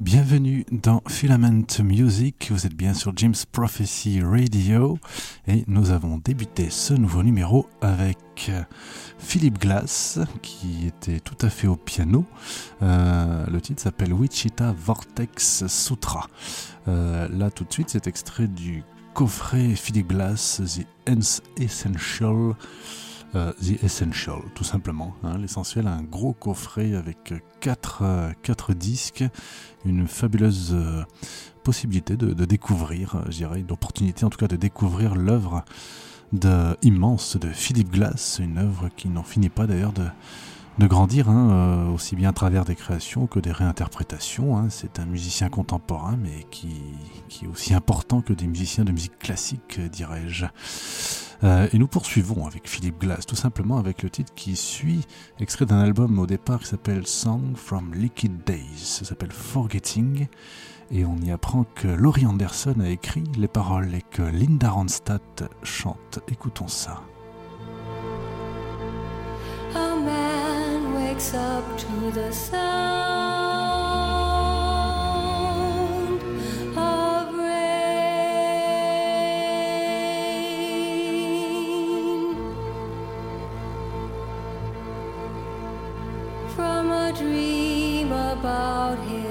Bienvenue dans Filament Music, vous êtes bien sur James Prophecy Radio et nous avons débuté ce nouveau numéro avec Philippe Glass qui était tout à fait au piano. Euh, le titre s'appelle Wichita Vortex Sutra. Euh, là tout de suite c'est extrait du coffret Philippe Glass The Essential euh, The Essential, tout simplement. Hein, L'essentiel, un gros coffret avec 4, euh, disques, une fabuleuse euh, possibilité de, découvrir, je dirais, une opportunité en tout cas de découvrir l'œuvre immense de Philippe Glass, une œuvre qui n'en finit pas d'ailleurs de, de grandir, hein, aussi bien à travers des créations que des réinterprétations. Hein. C'est un musicien contemporain, mais qui, qui, est aussi important que des musiciens de musique classique, dirais-je. Euh, et nous poursuivons avec Philippe Glass, tout simplement avec le titre qui suit, extrait d'un album au départ qui s'appelle Song from Liquid Days. Ça s'appelle Forgetting. Et on y apprend que Laurie Anderson a écrit les paroles et que Linda Ronstadt chante. Écoutons ça. wakes up to the sound of rain from a dream about him.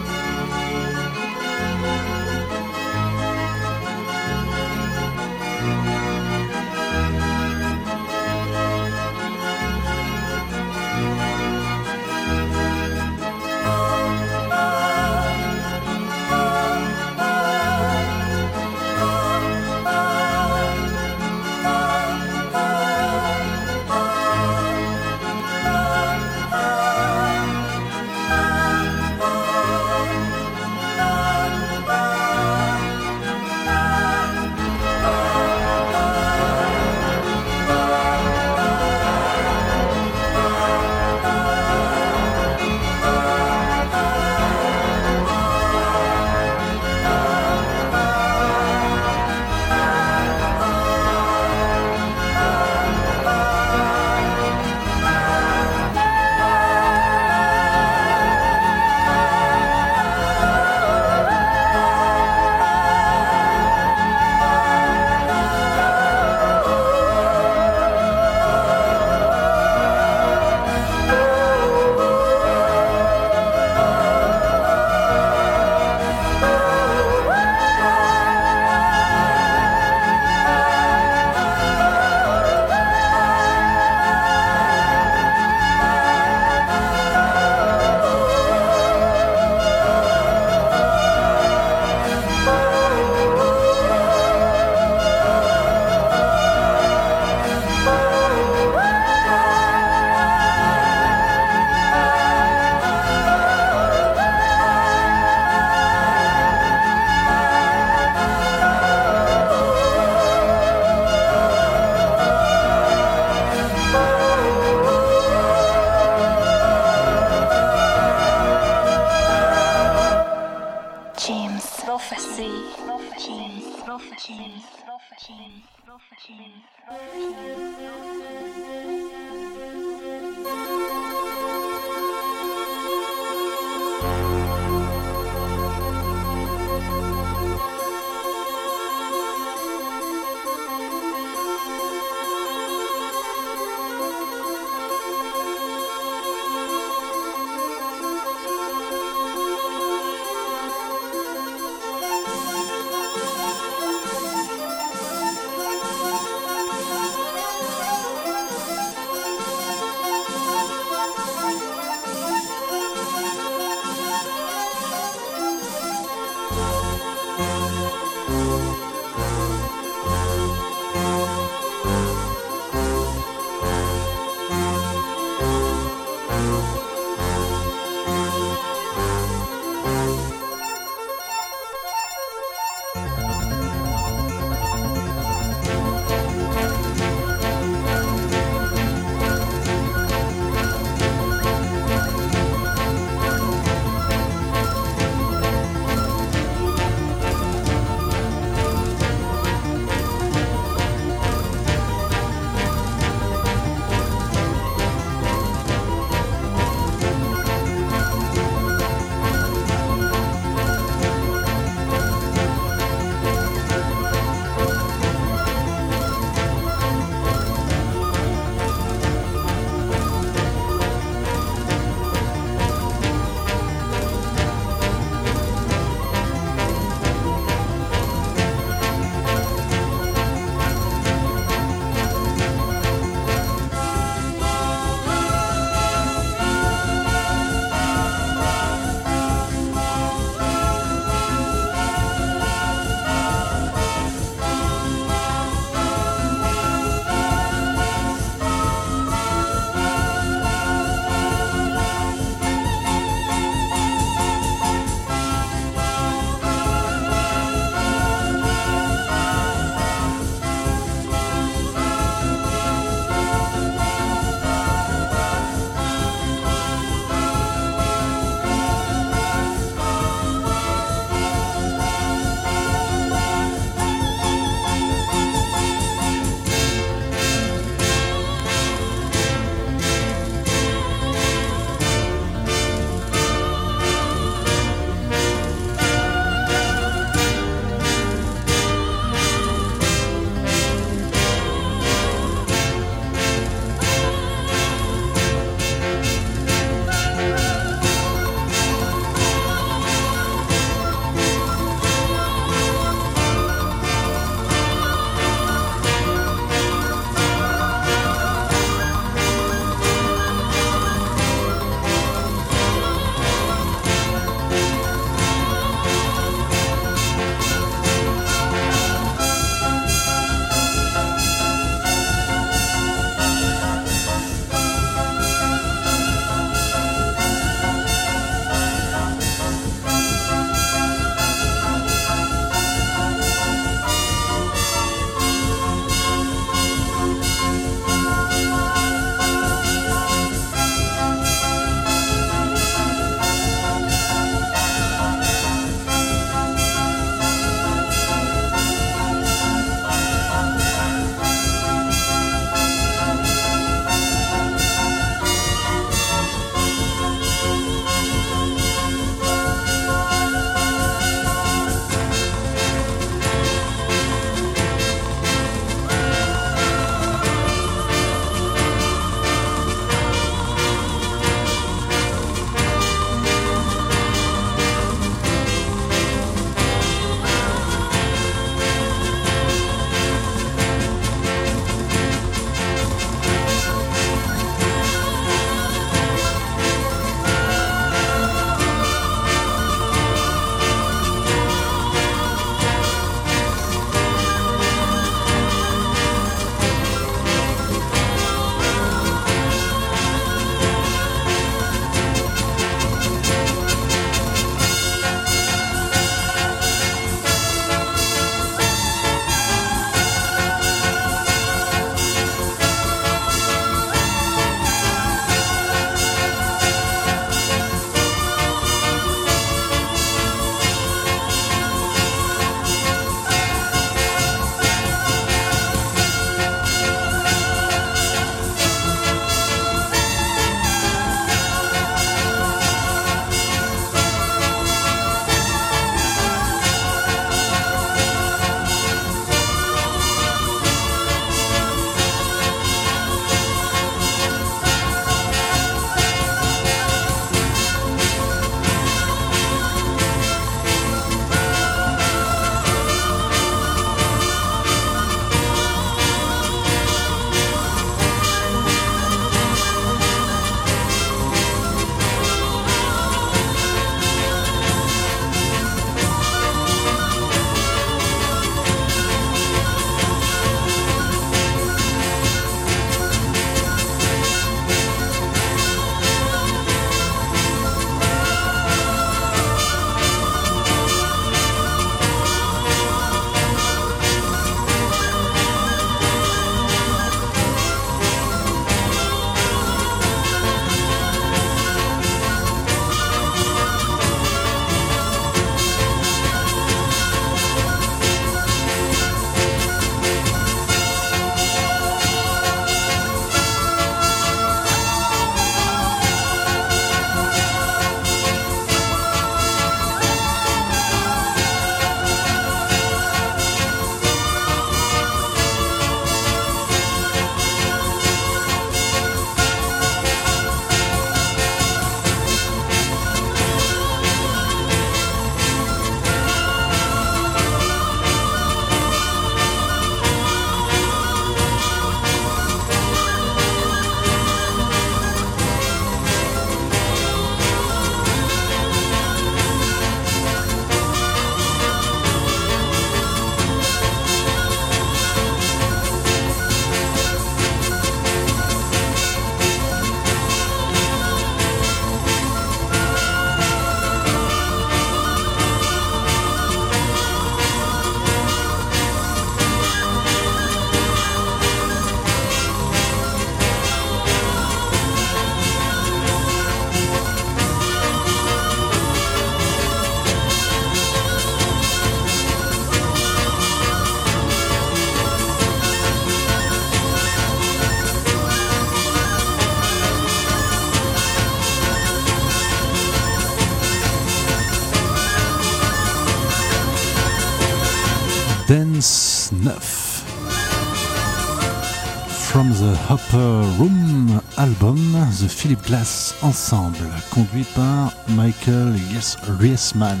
The Room album, The Philip Glass Ensemble, conduit par Michael yes Riesman.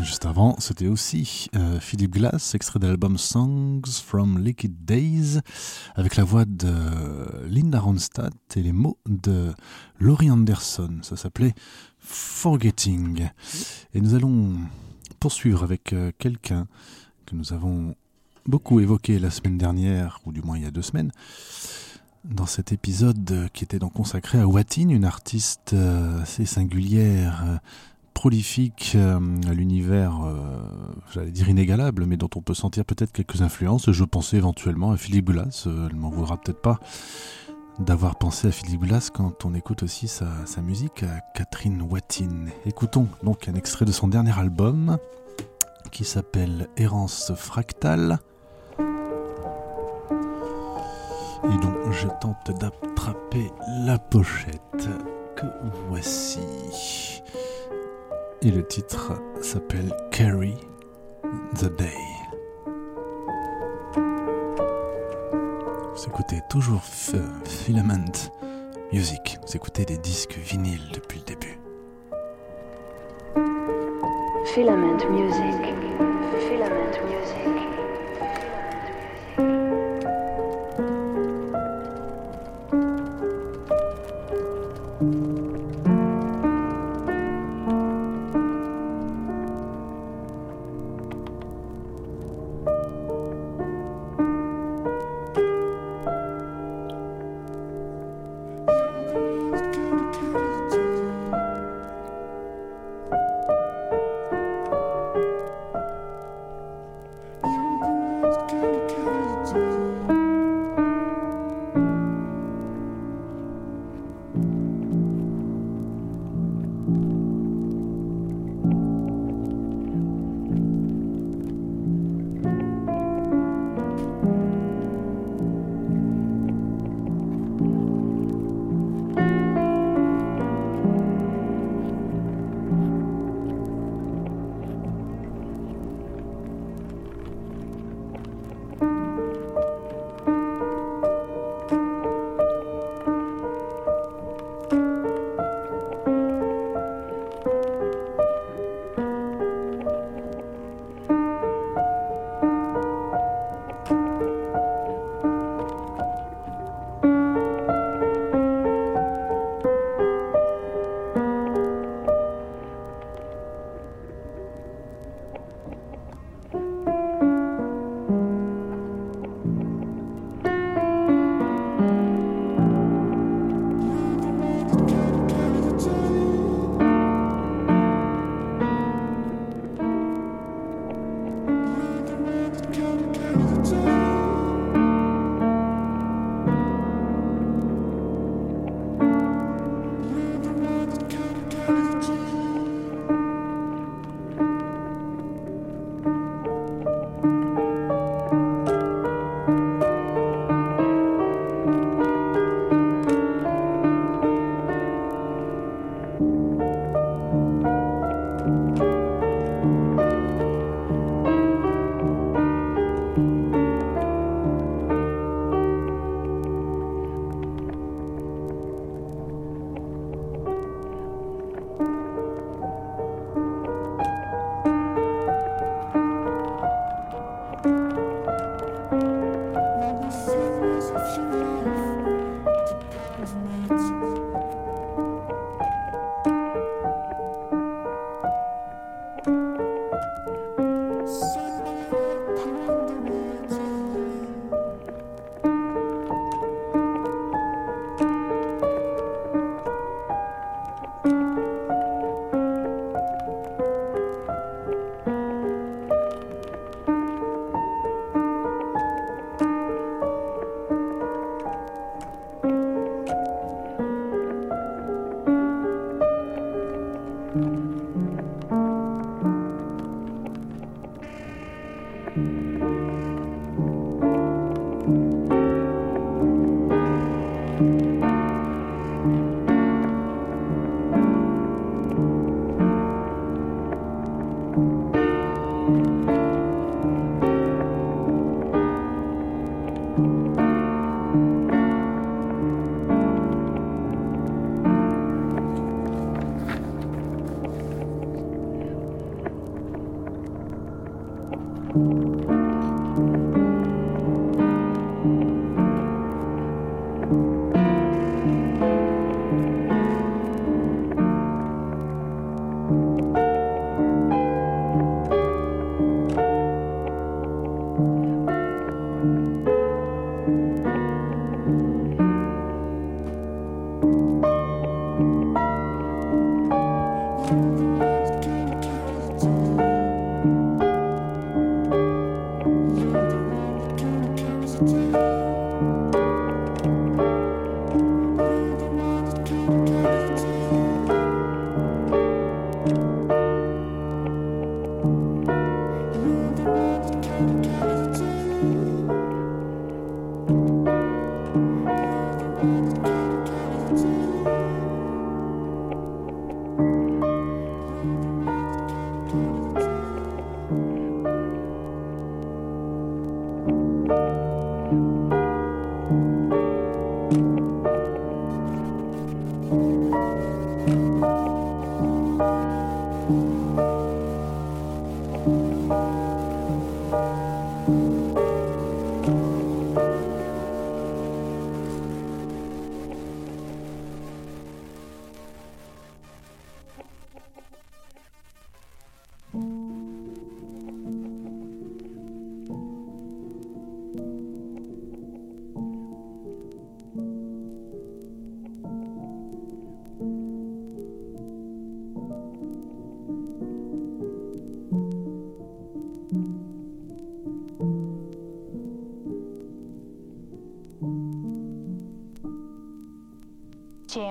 Juste avant, c'était aussi euh, Philip Glass, extrait de l'album Songs from Liquid Days, avec la voix de Linda Ronstadt et les mots de Laurie Anderson. Ça s'appelait Forgetting. Et nous allons poursuivre avec euh, quelqu'un que nous avons beaucoup évoqué la semaine dernière, ou du moins il y a deux semaines, dans cet épisode qui était donc consacré à Watine, une artiste euh, assez singulière, euh, prolifique, euh, à l'univers, j'allais dire inégalable, mais dont on peut sentir peut-être quelques influences. Je pensais éventuellement à Philippe Boulas, elle m'en voudra peut-être pas d'avoir pensé à Philippe Boulas quand on écoute aussi sa, sa musique à Catherine Watine. Écoutons donc un extrait de son dernier album qui s'appelle Errance fractale et donc je tente d'attraper la pochette que voici. Et le titre s'appelle Carry the Day. Vous écoutez toujours Filament Music, vous écoutez des disques vinyles depuis le début. Filament Music. Filament Music.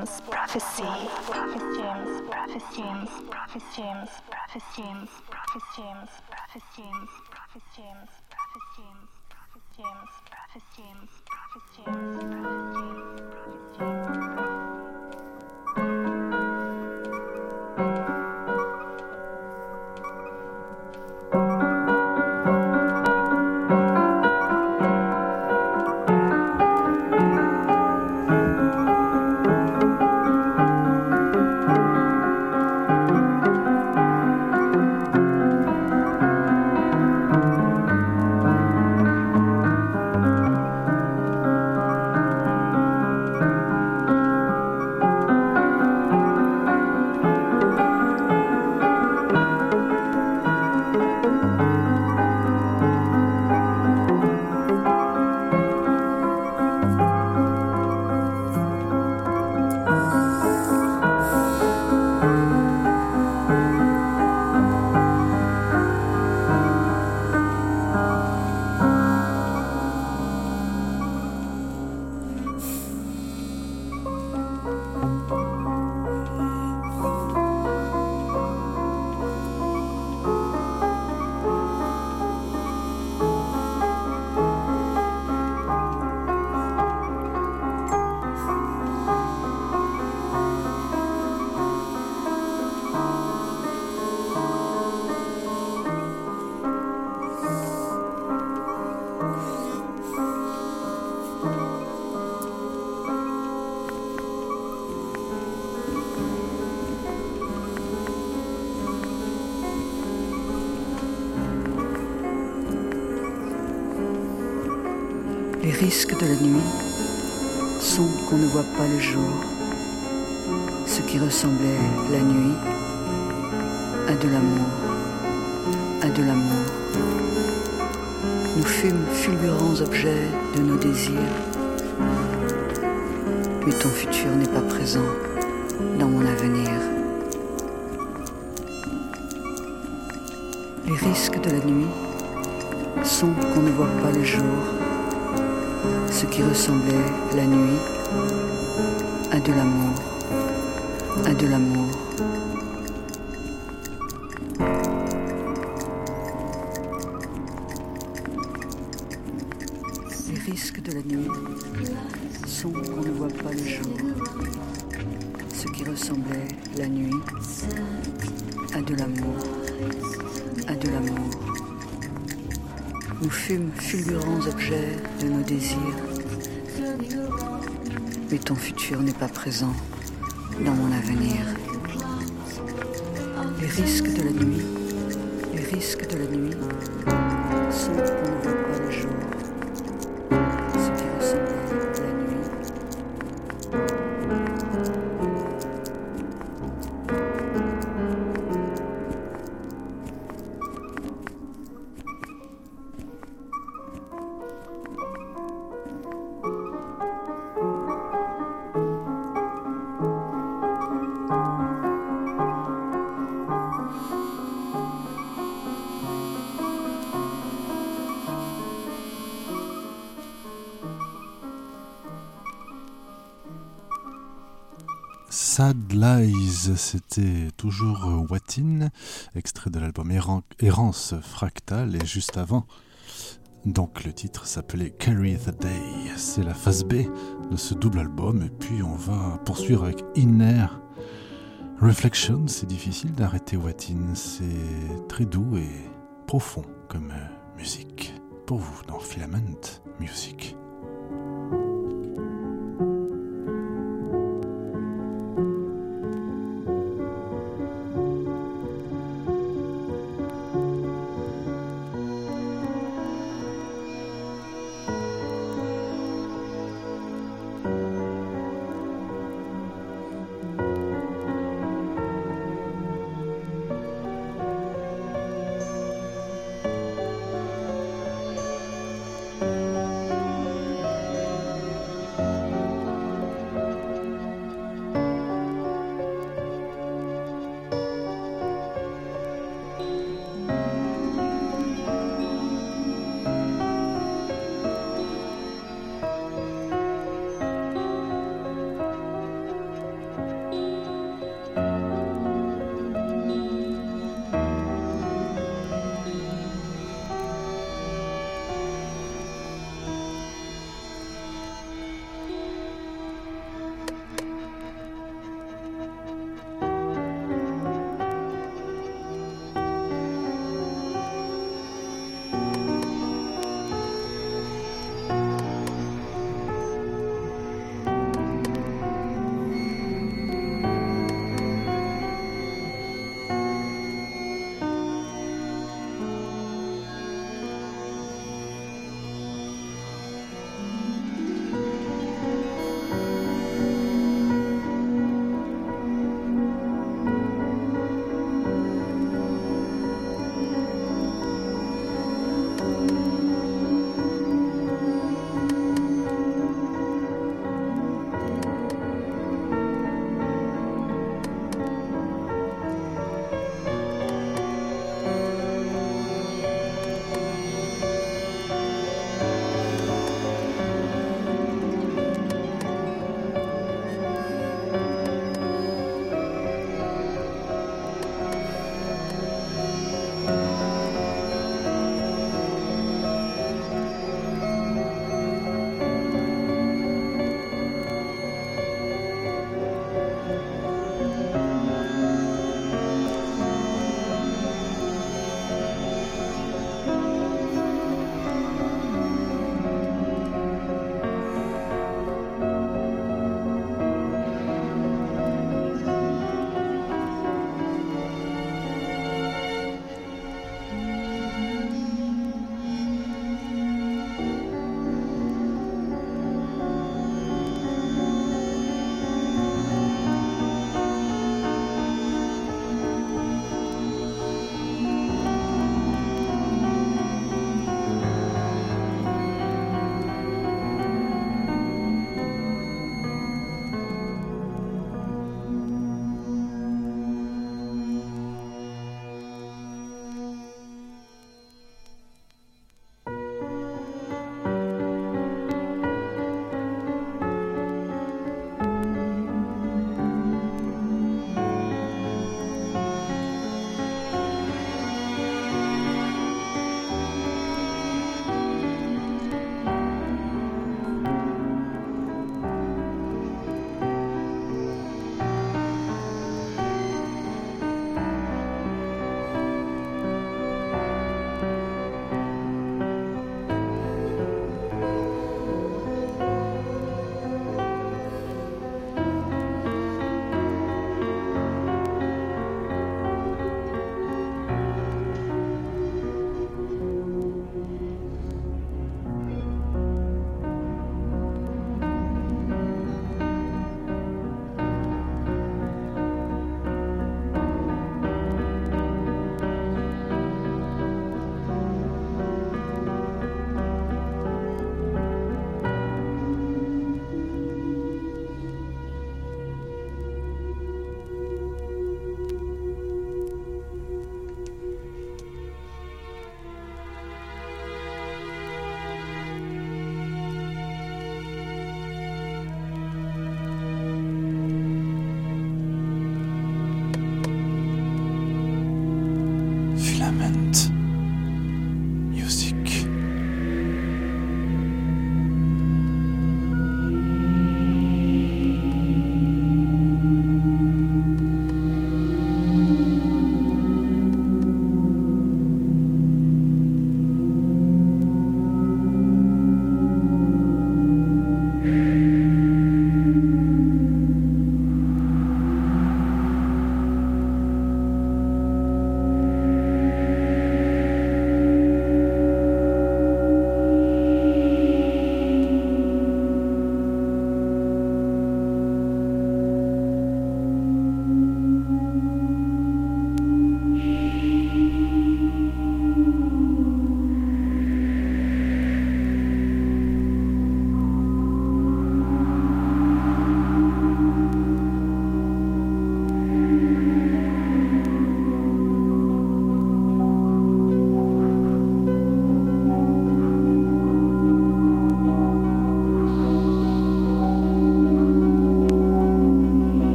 James Prophecy. Prophet James, Prophet James, Prophet James, Prophet James, Prophet James, Prophet James, Prophet voit pas le jour. Ce qui ressemblait la nuit à de l'amour, à de l'amour. Nous fûmes fulgurants objets de nos désirs. Mais ton futur n'est pas présent dans mon avenir. Les risques de la nuit sont qu'on ne voit pas le jour ce qui ressemblait la nuit à de l'amour, à de l'amour. Les risques de la nuit sont qu'on ne voit pas le jour, ce qui ressemblait la nuit à de l'amour, à de l'amour. Nous fûmes fulgurants objets de nos désirs. Mais ton futur n'est pas présent dans mon avenir. Les risques de la nuit, les risques de la nuit sont le jour. Ce la nuit C'était toujours Watin, extrait de l'album Errance Fractale, et juste avant, donc le titre s'appelait Carry the Day. C'est la phase B de ce double album, et puis on va poursuivre avec Inner Reflection. C'est difficile d'arrêter Watin, c'est très doux et profond comme musique. Pour vous dans Filament Music.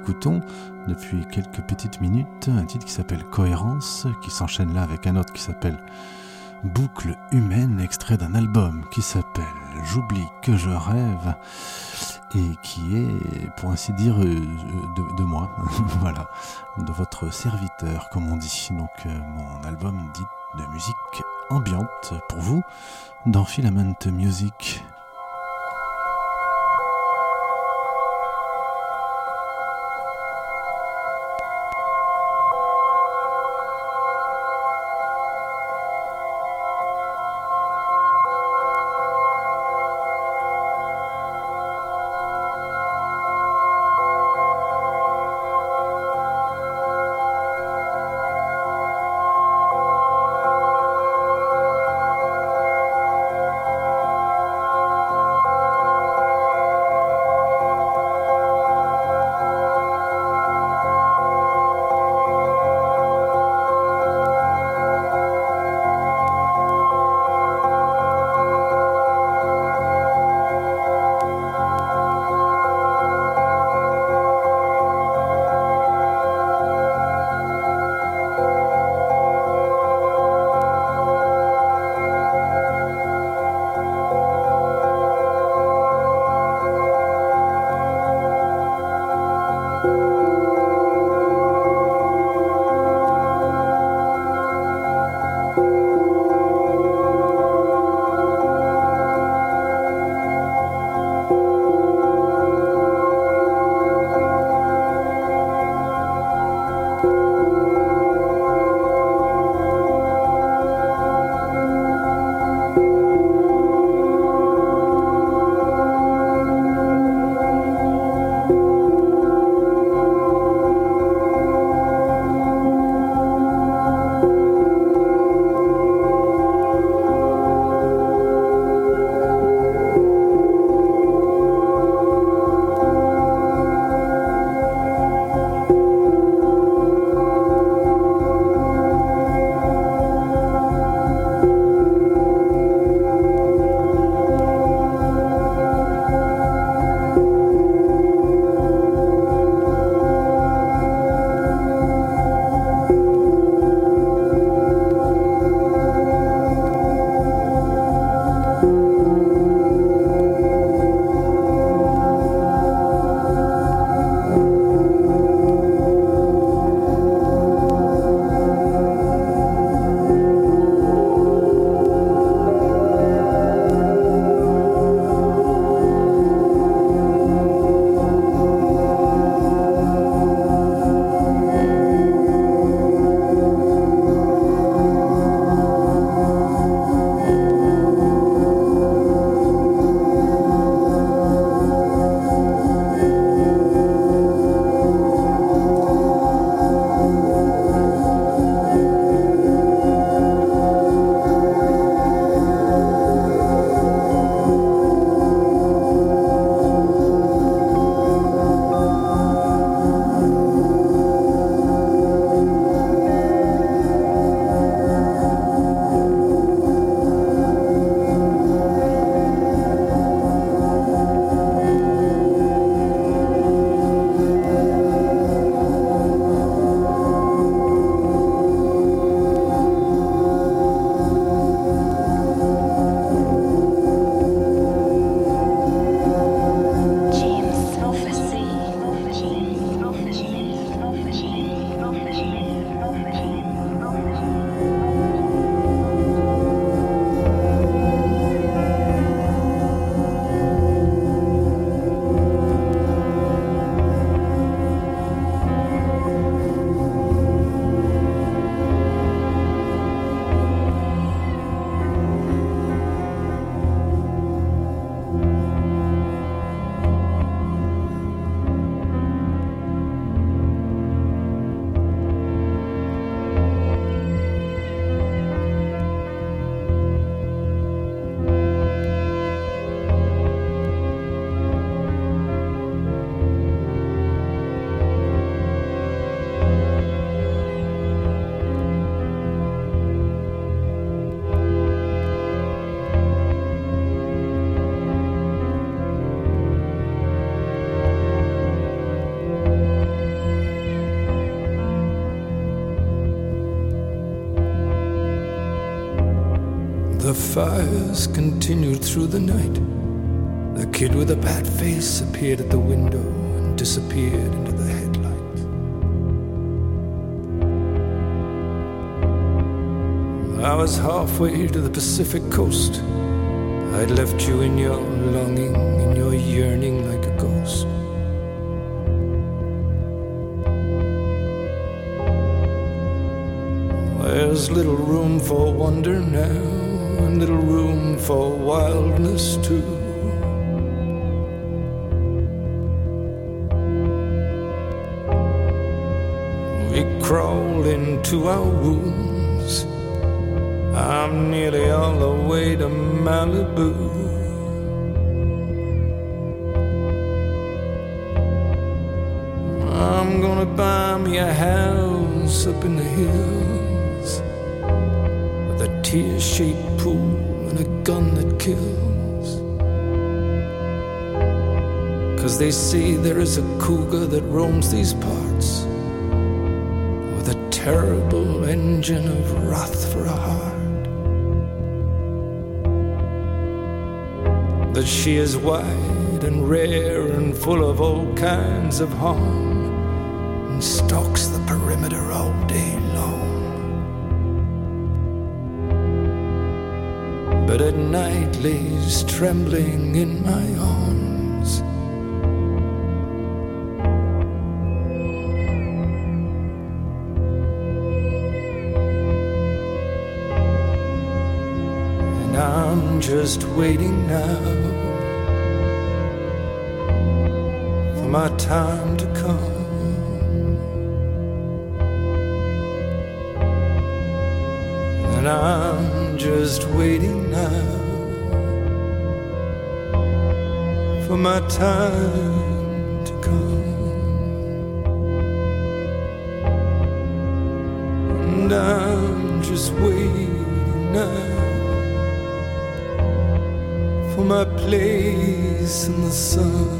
Écoutons depuis quelques petites minutes un titre qui s'appelle Cohérence, qui s'enchaîne là avec un autre qui s'appelle Boucle humaine, extrait d'un album qui s'appelle J'oublie que je rêve et qui est, pour ainsi dire, euh, de, moi, voilà, de votre serviteur, comme on dit. Donc, euh, mon album dit de musique ambiante pour vous dans Filament Music. Fires continued through the night. The kid with a bad face appeared at the window and disappeared into the headlights. I was halfway to the Pacific coast. I'd left you in your longing, in your yearning like a ghost. There's little room for wonder now, and little room for wildness too. We crawl into our wounds. I'm nearly all the way to Malibu. Tear shaped pool and a gun that kills. Cause they say there is a cougar that roams these parts with a terrible engine of wrath for a heart. That she is wide and rare and full of all kinds of harm But at night lays trembling in my arms. And I'm just waiting now for my time to come. And I'm just waiting now for my time to come. And I'm just waiting now for my place in the sun.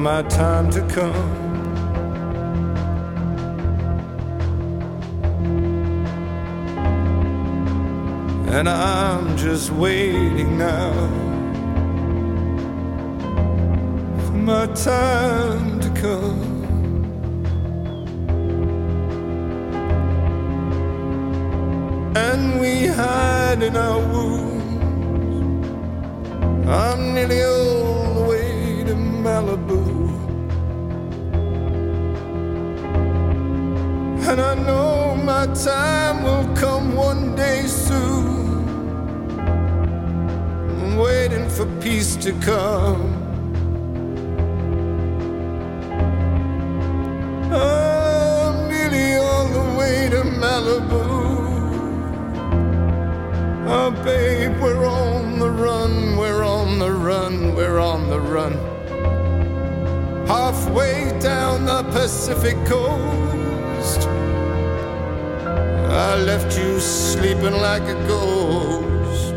My time to come. And I'm just waiting now Pacific coast, I left you sleeping like a ghost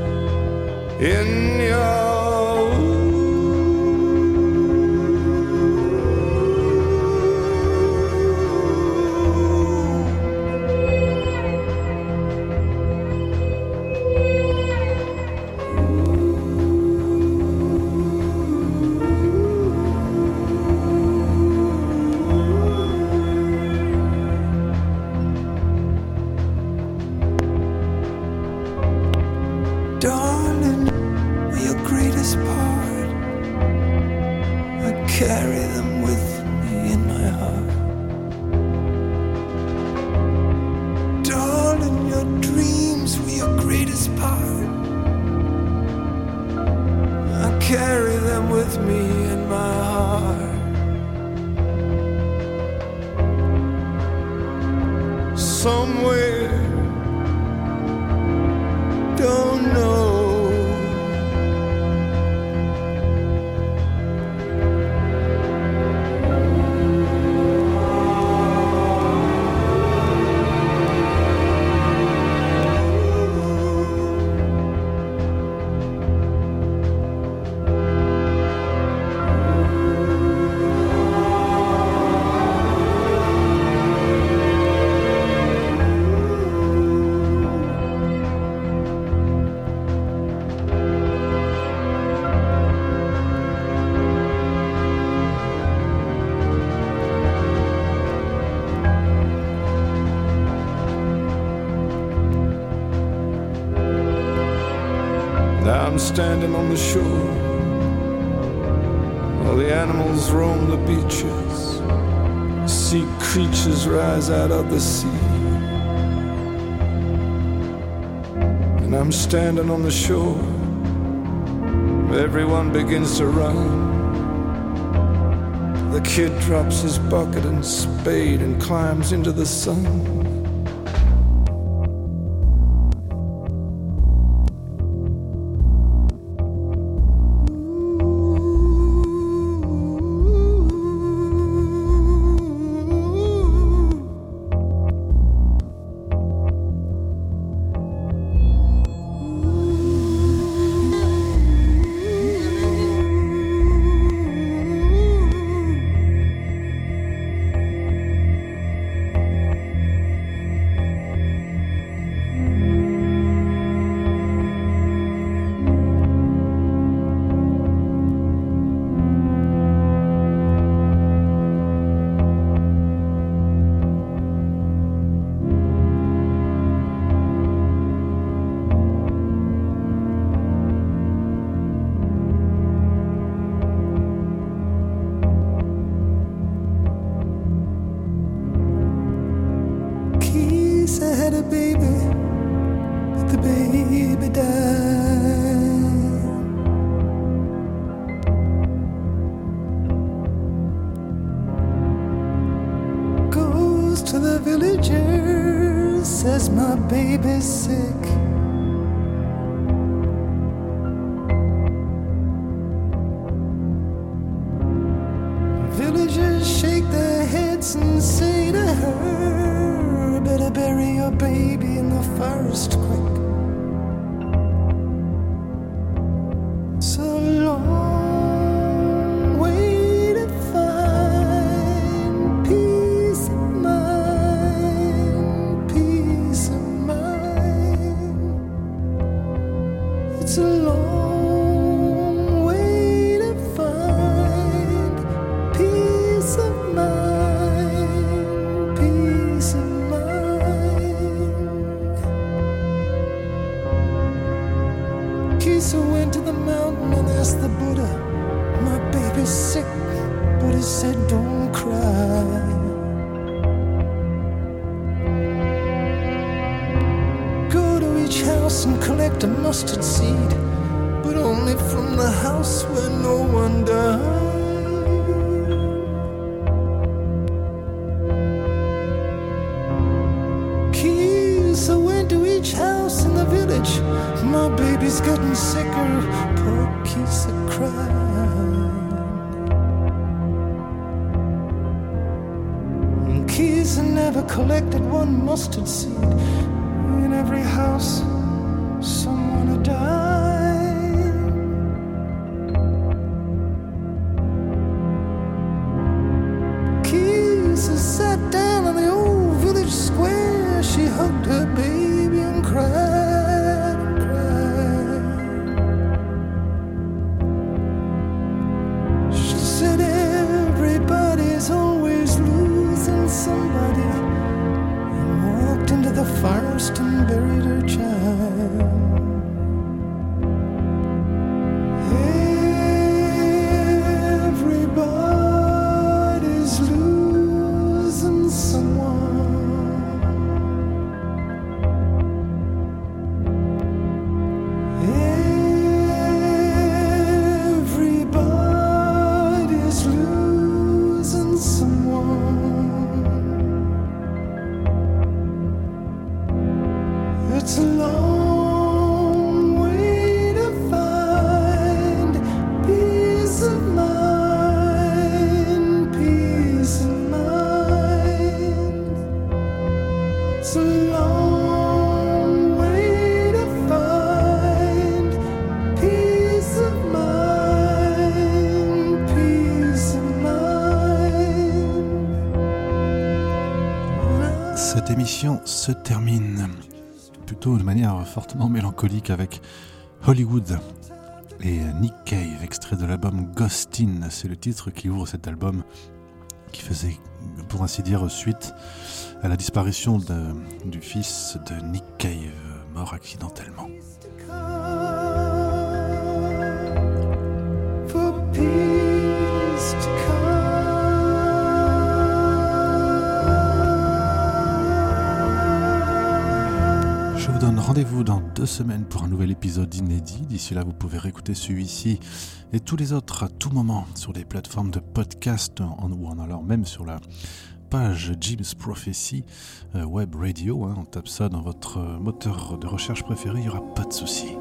in your. on the shore, while the animals roam the beaches, sea creatures rise out of the sea. And I'm standing on the shore, everyone begins to run. The kid drops his bucket and spade and climbs into the sun. Se termine plutôt de manière fortement mélancolique avec Hollywood et Nick Cave, extrait de l'album Ghostin. C'est le titre qui ouvre cet album qui faisait, pour ainsi dire, suite à la disparition du fils de Nick Cave, mort accidentellement. Rendez-vous dans deux semaines pour un nouvel épisode inédit. D'ici là, vous pouvez réécouter celui-ci et tous les autres à tout moment sur les plateformes de podcast ou en allant même sur la page Jim's Prophecy euh, Web Radio. Hein. on tape ça dans votre moteur de recherche préféré, il n'y aura pas de souci.